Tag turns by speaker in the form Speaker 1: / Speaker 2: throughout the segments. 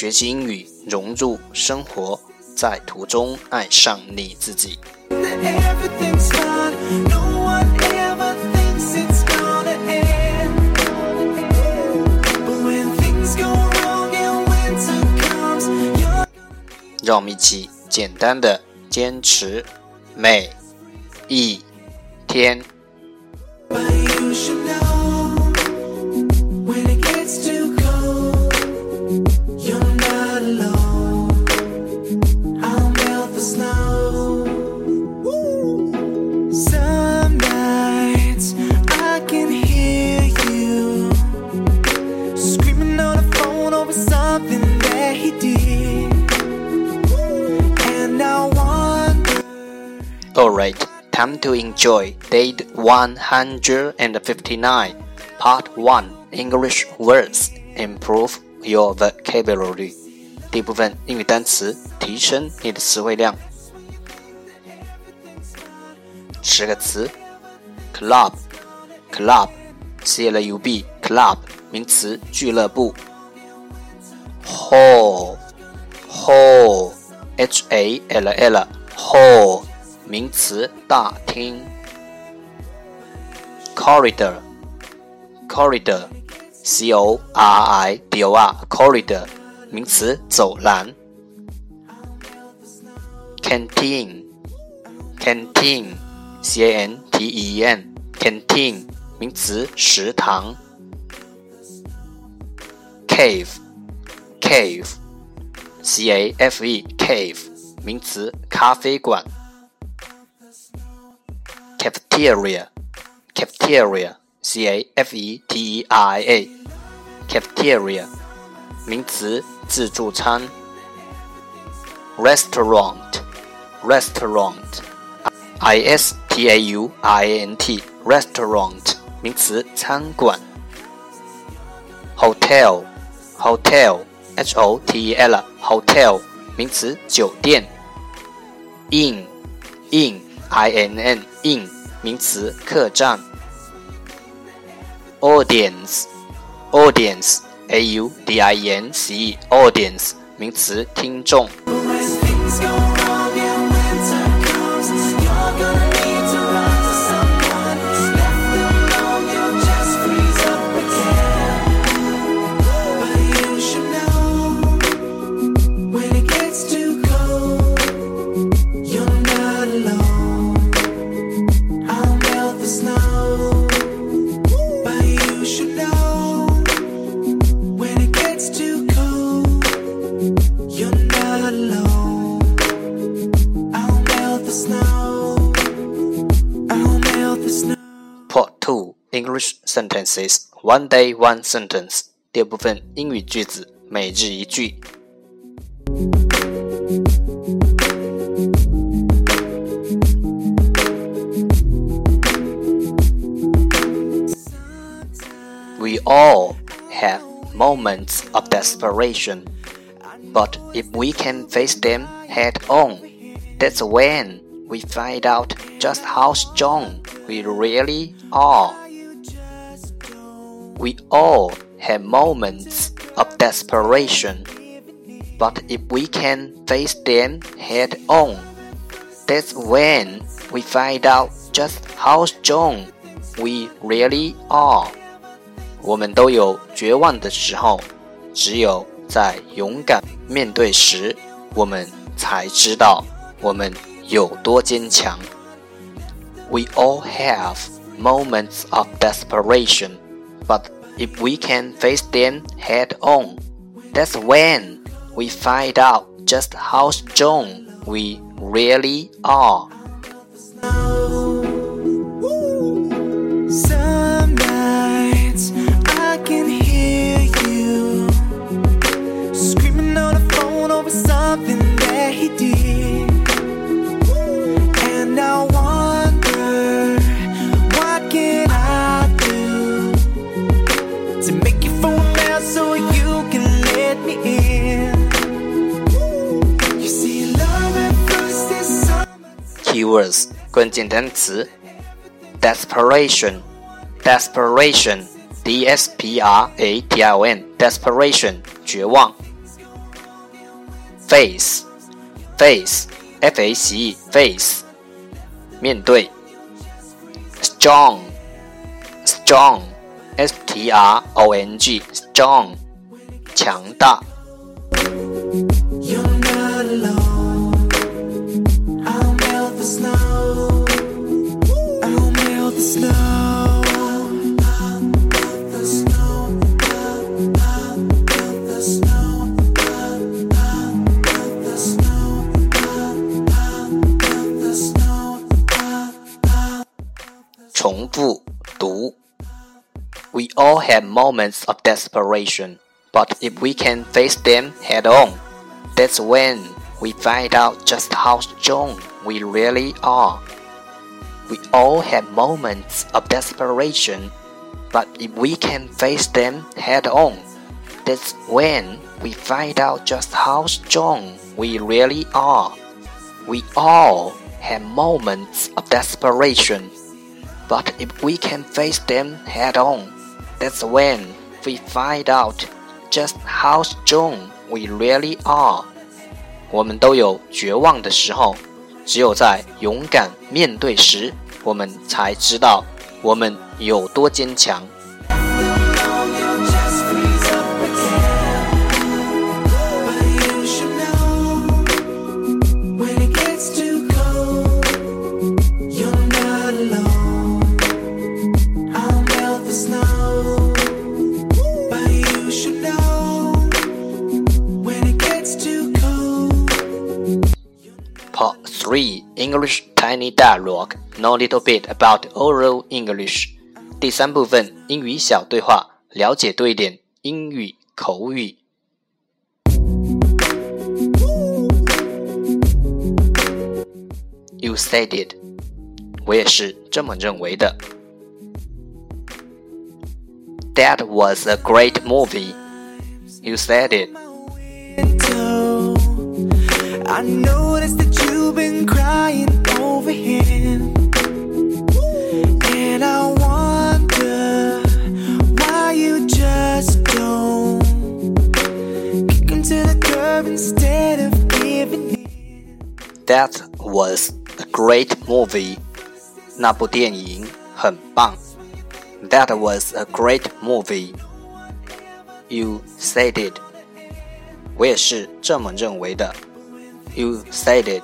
Speaker 1: 学习英语融入生活，在途中爱上你自己。让我们一起简单的坚持每一天。Alright, time to enjoy date 159, part 1 English words. Improve your vocabulary. 第一部分英语单词，提升你的词汇量。十个词，club，club，c l u b，club，名词，俱乐部。hall，hall，h a l l，hall， 名词，大厅。corridor，corridor，c o r i d o r，corridor，名词，走廊。canteen，canteen。c a n t e n canteen 名词食堂。cave cave c a f e cave 名词咖啡馆。Cafeteria cafeteria c a f e t e r i a cafeteria 名词自助餐。restaurant restaurant i s T A U R A N T restaurant 名词餐馆。hotel hotel H O T E L hotel 名词酒店。inn inn I N N in 名词客栈。audience audience A U D I E N C E audience 名词听众。English sentences one day one sentence。第二部分英语句子每日一句。We all have moments of desperation, but if we can face them head on, that's when we find out just how strong we really are. We all have moments of desperation, but if we can face them head on, that's when we find out just how strong we really are. 我们都有绝望的时候，只有在勇敢面对时，我们才知道我们有多坚强。We all have moments of desperation. But if we can face them head on, that's when we find out just how strong we really are. 关键单词：desperation，desperation，d e s p r a t i o n，desperation，绝望。face，face，f a c e，face 面对。strong，strong，s t r o n g，strong 强大。重复读。We all have moments of desperation, but if we can face them head on, that's when we find out just how strong we really are. We all have moments of desperation, but if we can face them head on, that's when we find out just how strong we really are. We all have moments of desperation but if we can face them head on, that's when we find out just how strong we really are. 我们都有绝望的时候， 只有在勇敢面对时，我们才知道我们有多坚强。Dialogue Know a little bit about oral English 第三部分英语小对话，了解多一点英语口语。You said it，我也是这么认为的。That was a great movie. You said it. I noticed that you've been crying over him. And I wonder why you just don't kick him to the curb instead of giving in. That was a great movie. 那部电影很棒。That was a great movie. You said it. 我也是这么认为的。you said it.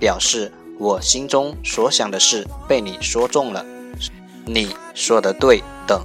Speaker 1: 表示我心中所想的事被你说中了，你说的对等。